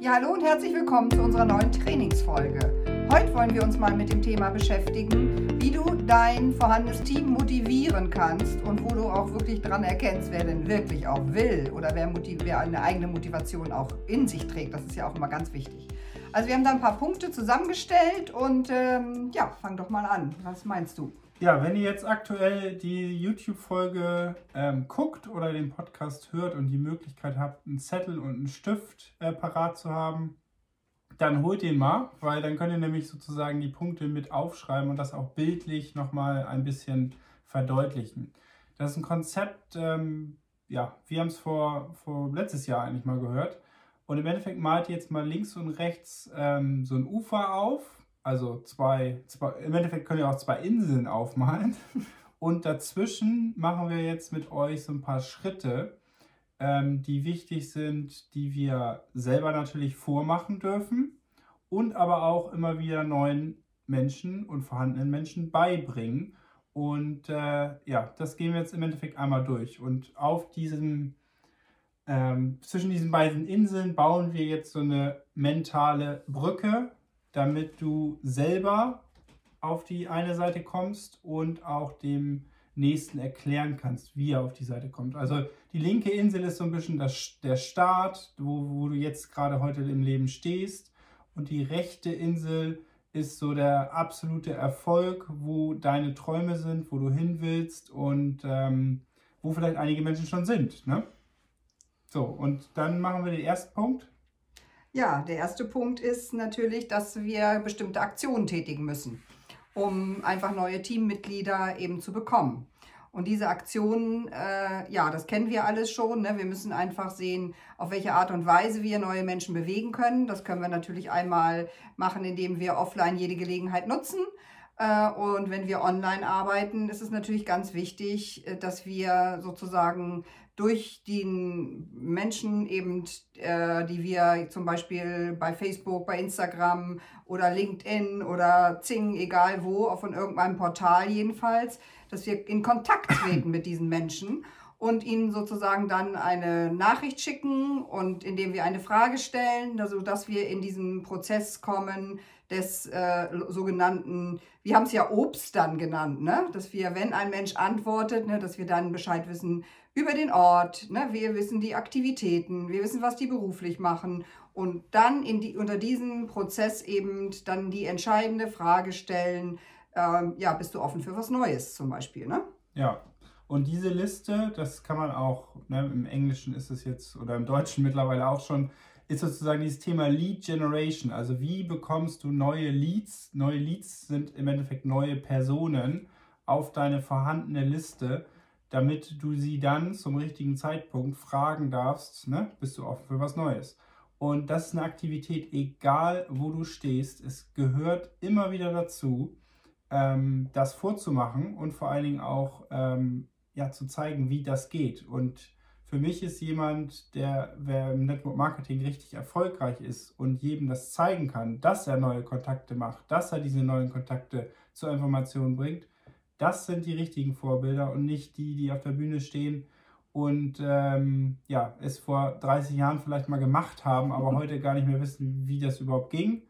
Ja, hallo und herzlich willkommen zu unserer neuen Trainingsfolge. Heute wollen wir uns mal mit dem Thema beschäftigen, wie du dein vorhandenes Team motivieren kannst und wo du auch wirklich dran erkennst, wer denn wirklich auch will oder wer, wer eine eigene Motivation auch in sich trägt. Das ist ja auch immer ganz wichtig. Also wir haben da ein paar Punkte zusammengestellt und ähm, ja, fang doch mal an. Was meinst du? Ja, wenn ihr jetzt aktuell die YouTube-Folge ähm, guckt oder den Podcast hört und die Möglichkeit habt, einen Zettel und einen Stift äh, parat zu haben, dann holt den mal, weil dann könnt ihr nämlich sozusagen die Punkte mit aufschreiben und das auch bildlich nochmal ein bisschen verdeutlichen. Das ist ein Konzept, ähm, ja, wir haben es vor, vor letztes Jahr eigentlich mal gehört. Und im Endeffekt malt ihr jetzt mal links und rechts ähm, so ein Ufer auf also zwei, zwei, im Endeffekt können wir auch zwei Inseln aufmalen. Und dazwischen machen wir jetzt mit euch so ein paar Schritte, ähm, die wichtig sind, die wir selber natürlich vormachen dürfen und aber auch immer wieder neuen Menschen und vorhandenen Menschen beibringen. Und äh, ja, das gehen wir jetzt im Endeffekt einmal durch. Und auf diesem, ähm, zwischen diesen beiden Inseln bauen wir jetzt so eine mentale Brücke, damit du selber auf die eine Seite kommst und auch dem nächsten erklären kannst, wie er auf die Seite kommt. Also die linke Insel ist so ein bisschen das, der Start, wo, wo du jetzt gerade heute im Leben stehst. Und die rechte Insel ist so der absolute Erfolg, wo deine Träume sind, wo du hin willst und ähm, wo vielleicht einige Menschen schon sind. Ne? So, und dann machen wir den ersten Punkt. Ja, der erste Punkt ist natürlich, dass wir bestimmte Aktionen tätigen müssen, um einfach neue Teammitglieder eben zu bekommen. Und diese Aktionen, äh, ja, das kennen wir alles schon. Ne? Wir müssen einfach sehen, auf welche Art und Weise wir neue Menschen bewegen können. Das können wir natürlich einmal machen, indem wir offline jede Gelegenheit nutzen. Äh, und wenn wir online arbeiten, ist es natürlich ganz wichtig, äh, dass wir sozusagen durch die Menschen eben, äh, die wir zum Beispiel bei Facebook, bei Instagram oder LinkedIn oder Zing, egal wo, von irgendeinem Portal jedenfalls, dass wir in Kontakt treten mit diesen Menschen und ihnen sozusagen dann eine Nachricht schicken und indem wir eine Frage stellen, also dass wir in diesen Prozess kommen des äh, sogenannten, wir haben es ja Obst dann genannt, ne? dass wir, wenn ein Mensch antwortet, ne, dass wir dann Bescheid wissen über den Ort, ne? wir wissen die Aktivitäten, wir wissen, was die beruflich machen und dann in die, unter diesem Prozess eben dann die entscheidende Frage stellen, ähm, ja, bist du offen für was Neues zum Beispiel, ne? Ja, und diese Liste, das kann man auch, ne, im Englischen ist es jetzt oder im Deutschen mittlerweile auch schon, ist sozusagen dieses Thema Lead Generation. Also wie bekommst du neue Leads? Neue Leads sind im Endeffekt neue Personen auf deine vorhandene Liste, damit du sie dann zum richtigen Zeitpunkt fragen darfst, ne, bist du offen für was Neues? Und das ist eine Aktivität, egal wo du stehst. Es gehört immer wieder dazu, ähm, das vorzumachen und vor allen Dingen auch ähm, ja, zu zeigen, wie das geht. Und für mich ist jemand, der wer im Network Marketing richtig erfolgreich ist und jedem das zeigen kann, dass er neue Kontakte macht, dass er diese neuen Kontakte zur Information bringt, das sind die richtigen Vorbilder und nicht die, die auf der Bühne stehen und ähm, ja, es vor 30 Jahren vielleicht mal gemacht haben, aber heute gar nicht mehr wissen, wie das überhaupt ging.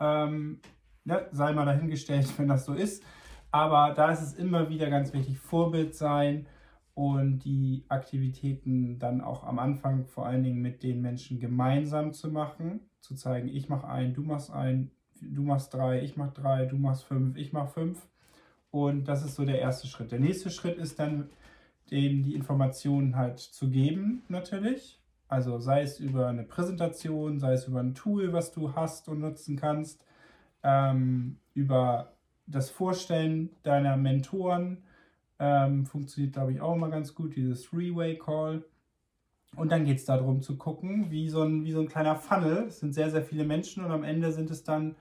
Ähm, ne, sei mal dahingestellt, wenn das so ist. Aber da ist es immer wieder ganz wichtig, Vorbild sein und die Aktivitäten dann auch am Anfang vor allen Dingen mit den Menschen gemeinsam zu machen, zu zeigen, ich mache ein, du machst ein, du machst drei, ich mache drei, du machst fünf, ich mache fünf. Und das ist so der erste Schritt. Der nächste Schritt ist dann, denen die Informationen halt zu geben, natürlich. Also sei es über eine Präsentation, sei es über ein Tool, was du hast und nutzen kannst, ähm, über das Vorstellen deiner Mentoren ähm, funktioniert, glaube ich, auch immer ganz gut, dieses Three-Way-Call. Und dann geht es darum zu gucken, wie so, ein, wie so ein kleiner Funnel. Es sind sehr, sehr viele Menschen und am Ende sind es dann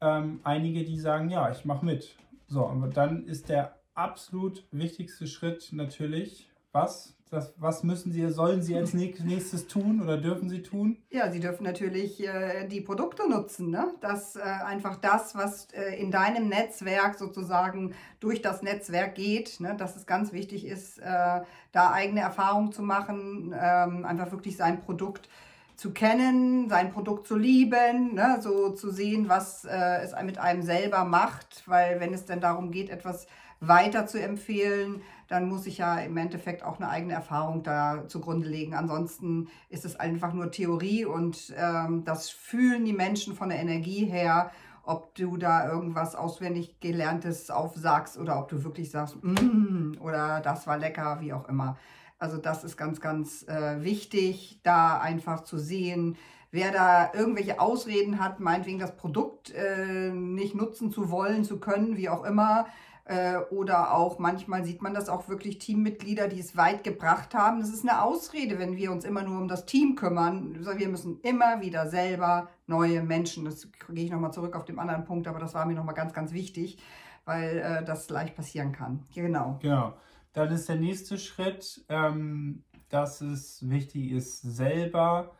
ähm, einige, die sagen, ja, ich mache mit. So, und dann ist der absolut wichtigste Schritt natürlich, was? Das, was müssen Sie, sollen Sie als nächstes tun oder dürfen Sie tun? Ja, Sie dürfen natürlich äh, die Produkte nutzen. Ne? Das äh, einfach das, was äh, in deinem Netzwerk sozusagen durch das Netzwerk geht, ne? dass es ganz wichtig ist, äh, da eigene Erfahrungen zu machen, ähm, einfach wirklich sein Produkt zu kennen, sein Produkt zu lieben, ne, so zu sehen, was äh, es mit einem selber macht, weil wenn es denn darum geht, etwas weiter zu empfehlen, dann muss ich ja im Endeffekt auch eine eigene Erfahrung da zugrunde legen. Ansonsten ist es einfach nur Theorie und ähm, das fühlen die Menschen von der Energie her, ob du da irgendwas auswendig gelerntes aufsagst oder ob du wirklich sagst, mm, oder das war lecker, wie auch immer. Also das ist ganz, ganz äh, wichtig, da einfach zu sehen, wer da irgendwelche Ausreden hat, meinetwegen das Produkt äh, nicht nutzen zu wollen, zu können, wie auch immer. Äh, oder auch manchmal sieht man das auch wirklich Teammitglieder, die es weit gebracht haben. Das ist eine Ausrede, wenn wir uns immer nur um das Team kümmern. Wir müssen immer wieder selber neue Menschen, das gehe ich nochmal zurück auf den anderen Punkt, aber das war mir nochmal ganz, ganz wichtig, weil äh, das leicht passieren kann. Genau. Genau. Dann ist der nächste Schritt, ähm, dass es wichtig ist, selber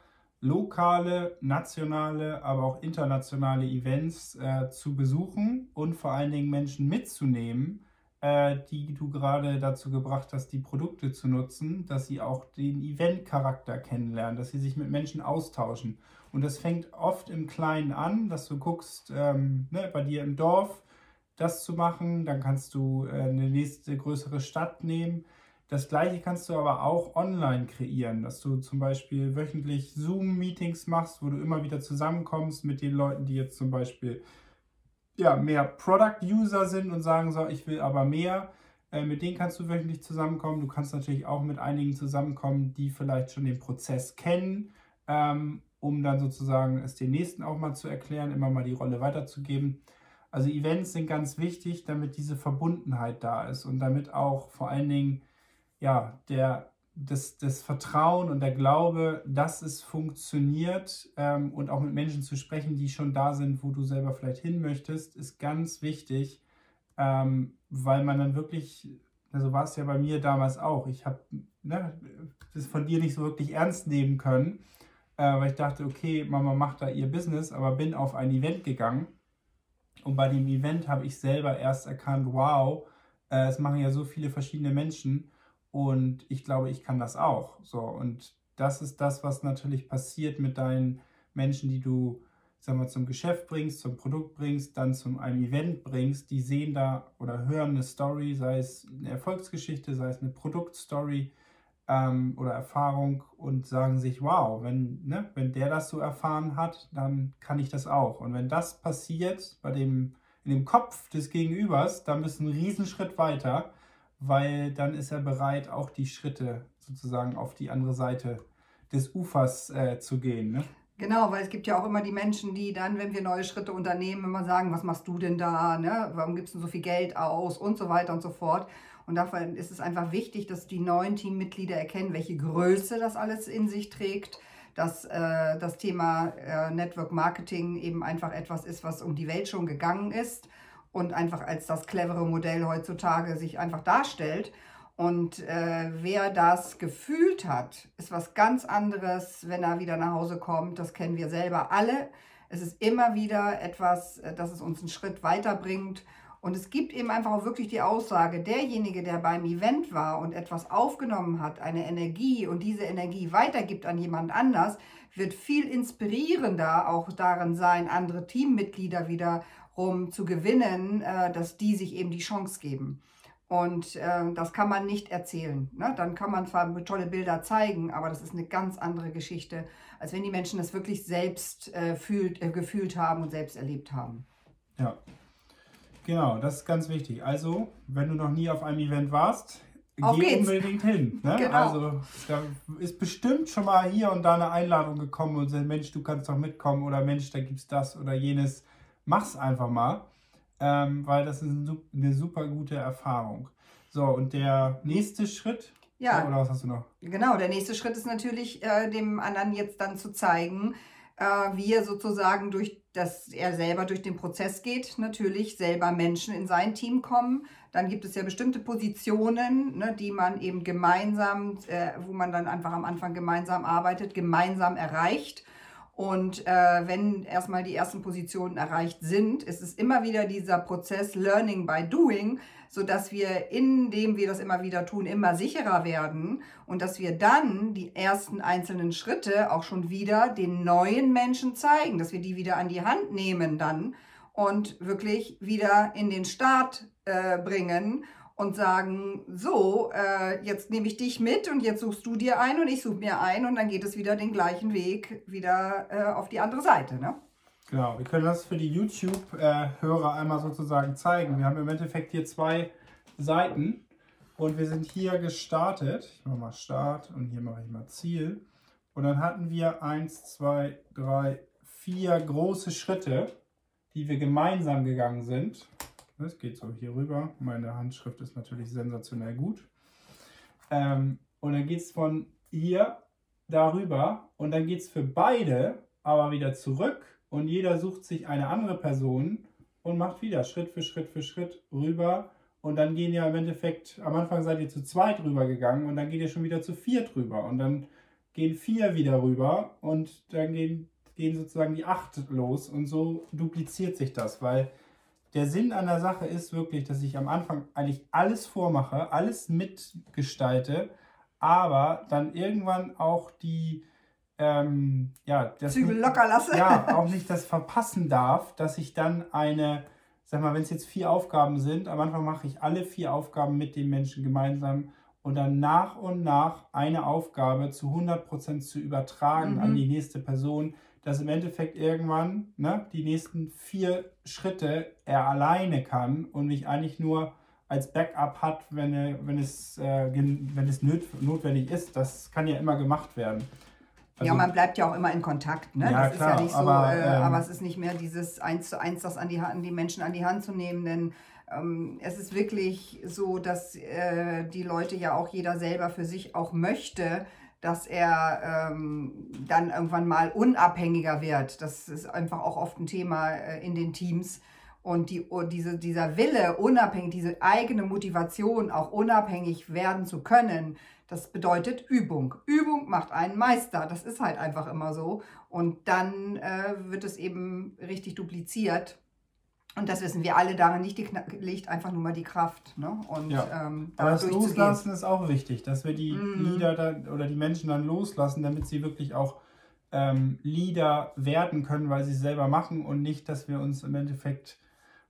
lokale, nationale, aber auch internationale Events äh, zu besuchen und vor allen Dingen Menschen mitzunehmen, äh, die du gerade dazu gebracht hast, die Produkte zu nutzen, dass sie auch den Event-Charakter kennenlernen, dass sie sich mit Menschen austauschen. Und das fängt oft im Kleinen an, dass du guckst, ähm, ne, bei dir im Dorf, das zu machen. Dann kannst du äh, eine nächste größere Stadt nehmen. Das gleiche kannst du aber auch online kreieren, dass du zum Beispiel wöchentlich Zoom-Meetings machst, wo du immer wieder zusammenkommst mit den Leuten, die jetzt zum Beispiel ja, mehr Product-User sind und sagen so, ich will aber mehr. Äh, mit denen kannst du wöchentlich zusammenkommen. Du kannst natürlich auch mit einigen zusammenkommen, die vielleicht schon den Prozess kennen, ähm, um dann sozusagen es den nächsten auch mal zu erklären, immer mal die Rolle weiterzugeben. Also Events sind ganz wichtig, damit diese Verbundenheit da ist und damit auch vor allen Dingen ja, der, das, das Vertrauen und der Glaube, dass es funktioniert ähm, und auch mit Menschen zu sprechen, die schon da sind, wo du selber vielleicht hin möchtest, ist ganz wichtig, ähm, weil man dann wirklich, also war es ja bei mir damals auch, ich habe ne, das von dir nicht so wirklich ernst nehmen können, äh, weil ich dachte, okay, Mama macht da ihr Business, aber bin auf ein Event gegangen. Und bei dem Event habe ich selber erst erkannt, wow, äh, es machen ja so viele verschiedene Menschen und ich glaube, ich kann das auch. So, und das ist das, was natürlich passiert mit deinen Menschen, die du sagen wir, zum Geschäft bringst, zum Produkt bringst, dann zum einem Event bringst, die sehen da oder hören eine Story, sei es eine Erfolgsgeschichte, sei es eine Produktstory ähm, oder Erfahrung und sagen sich, wow, wenn, ne, wenn der das so erfahren hat, dann kann ich das auch. Und wenn das passiert bei dem, in dem Kopf des Gegenübers, dann bist du einen Riesenschritt weiter, weil dann ist er bereit, auch die Schritte sozusagen auf die andere Seite des Ufers äh, zu gehen. Ne? Genau, weil es gibt ja auch immer die Menschen, die dann, wenn wir neue Schritte unternehmen, immer sagen, was machst du denn da, ne? warum gibst du so viel Geld aus und so weiter und so fort. Und dafür ist es einfach wichtig, dass die neuen Teammitglieder erkennen, welche Größe das alles in sich trägt, dass äh, das Thema äh, Network Marketing eben einfach etwas ist, was um die Welt schon gegangen ist und einfach als das clevere Modell heutzutage sich einfach darstellt. Und äh, wer das gefühlt hat, ist was ganz anderes, wenn er wieder nach Hause kommt. Das kennen wir selber alle. Es ist immer wieder etwas, äh, das es uns einen Schritt weiterbringt. Und es gibt eben einfach auch wirklich die Aussage, derjenige, der beim Event war und etwas aufgenommen hat, eine Energie und diese Energie weitergibt an jemand anders, wird viel inspirierender auch darin sein, andere Teammitglieder wiederum zu gewinnen, äh, dass die sich eben die Chance geben. Und äh, das kann man nicht erzählen. Ne? Dann kann man zwar tolle Bilder zeigen, aber das ist eine ganz andere Geschichte, als wenn die Menschen das wirklich selbst äh, fühlt, äh, gefühlt haben und selbst erlebt haben. Ja, Genau, das ist ganz wichtig. Also, wenn du noch nie auf einem Event warst, auf geh geht's. unbedingt hin. Ne? Genau. Also, da ist bestimmt schon mal hier und da eine Einladung gekommen und sagt, Mensch, du kannst doch mitkommen oder Mensch, da gibt es das oder jenes. Mach's einfach mal, ähm, weil das ist eine super gute Erfahrung. So, und der nächste Schritt, ja. Oder was hast du noch? Genau, der nächste Schritt ist natürlich, äh, dem anderen jetzt dann zu zeigen, äh, wie er sozusagen durch, dass er selber durch den Prozess geht, natürlich selber Menschen in sein Team kommen. Dann gibt es ja bestimmte Positionen, ne, die man eben gemeinsam, äh, wo man dann einfach am Anfang gemeinsam arbeitet, gemeinsam erreicht. Und äh, wenn erstmal die ersten Positionen erreicht sind, ist es immer wieder dieser Prozess Learning by Doing, sodass wir, indem wir das immer wieder tun, immer sicherer werden und dass wir dann die ersten einzelnen Schritte auch schon wieder den neuen Menschen zeigen, dass wir die wieder an die Hand nehmen dann und wirklich wieder in den Start äh, bringen und sagen, so, äh, jetzt nehme ich dich mit und jetzt suchst du dir ein und ich suche mir ein und dann geht es wieder den gleichen Weg wieder äh, auf die andere Seite. Ne? Genau, wir können das für die YouTube-Hörer einmal sozusagen zeigen. Wir haben im Endeffekt hier zwei Seiten und wir sind hier gestartet. Ich mache mal Start und hier mache ich mal Ziel. Und dann hatten wir eins, zwei, drei, vier große Schritte, die wir gemeinsam gegangen sind. Es geht so hier rüber. Meine Handschrift ist natürlich sensationell gut. Ähm, und dann geht es von hier darüber und dann geht es für beide aber wieder zurück und jeder sucht sich eine andere Person und macht wieder Schritt für Schritt für Schritt rüber und dann gehen ja im Endeffekt, am Anfang seid ihr zu zweit rüber gegangen und dann geht ihr schon wieder zu viert rüber und dann gehen vier wieder rüber und dann gehen, gehen sozusagen die acht los und so dupliziert sich das, weil der Sinn an der Sache ist wirklich, dass ich am Anfang eigentlich alles vormache, alles mitgestalte, aber dann irgendwann auch die, ähm, ja, das Zügel locker lasse. Ja, auch nicht das verpassen darf, dass ich dann eine, sag mal, wenn es jetzt vier Aufgaben sind, am Anfang mache ich alle vier Aufgaben mit dem Menschen gemeinsam und dann nach und nach eine Aufgabe zu 100% zu übertragen mhm. an die nächste Person, dass im Endeffekt irgendwann ne, die nächsten vier Schritte er alleine kann und mich eigentlich nur als Backup hat, wenn, wenn es, äh, wenn es notwendig ist. Das kann ja immer gemacht werden. Also, ja, man bleibt ja auch immer in Kontakt. Ne? Ja, das klar, ist ja nicht so, aber, äh, ähm, aber es ist nicht mehr dieses eins zu eins, das an die, Hand, die Menschen an die Hand zu nehmen. Denn ähm, es ist wirklich so, dass äh, die Leute ja auch jeder selber für sich auch möchte, dass er ähm, dann irgendwann mal unabhängiger wird. Das ist einfach auch oft ein Thema äh, in den Teams. Und die, oh, diese, dieser Wille, unabhängig, diese eigene Motivation, auch unabhängig werden zu können, das bedeutet Übung. Übung macht einen Meister. Das ist halt einfach immer so. Und dann äh, wird es eben richtig dupliziert. Und das wissen wir alle, darin liegt, die, liegt einfach nur mal die Kraft. Ne? Und, ja. ähm, Aber das Loslassen ist auch wichtig, dass wir die mm. Lieder dann, oder die Menschen dann loslassen, damit sie wirklich auch ähm, Lieder werden können, weil sie es selber machen und nicht, dass wir uns im Endeffekt,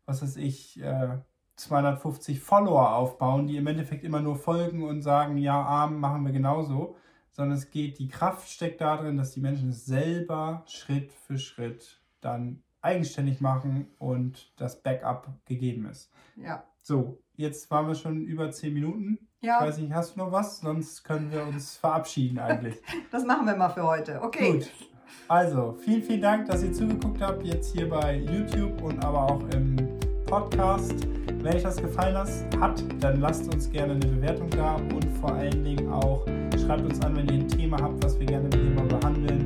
was weiß ich, äh, 250 Follower aufbauen, die im Endeffekt immer nur folgen und sagen, ja, arm, machen wir genauso. Sondern es geht, die Kraft steckt darin, dass die Menschen es selber Schritt für Schritt dann eigenständig machen und das Backup gegeben ist. Ja. So, jetzt waren wir schon über zehn Minuten. Ja. Ich weiß nicht, hast du noch was? Sonst können wir uns verabschieden eigentlich. das machen wir mal für heute. Okay. Gut. Also, vielen, vielen Dank, dass ihr zugeguckt habt, jetzt hier bei YouTube und aber auch im Podcast. Wenn euch das gefallen hat, dann lasst uns gerne eine Bewertung da und vor allen Dingen auch schreibt uns an, wenn ihr ein Thema habt, was wir gerne mit dem mal behandeln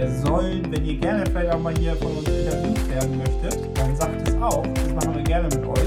äh, sollen. Wenn ihr gerne vielleicht auch mal hier von uns interviewt werden möchtet, dann sagt es auch. Das machen wir gerne mit euch.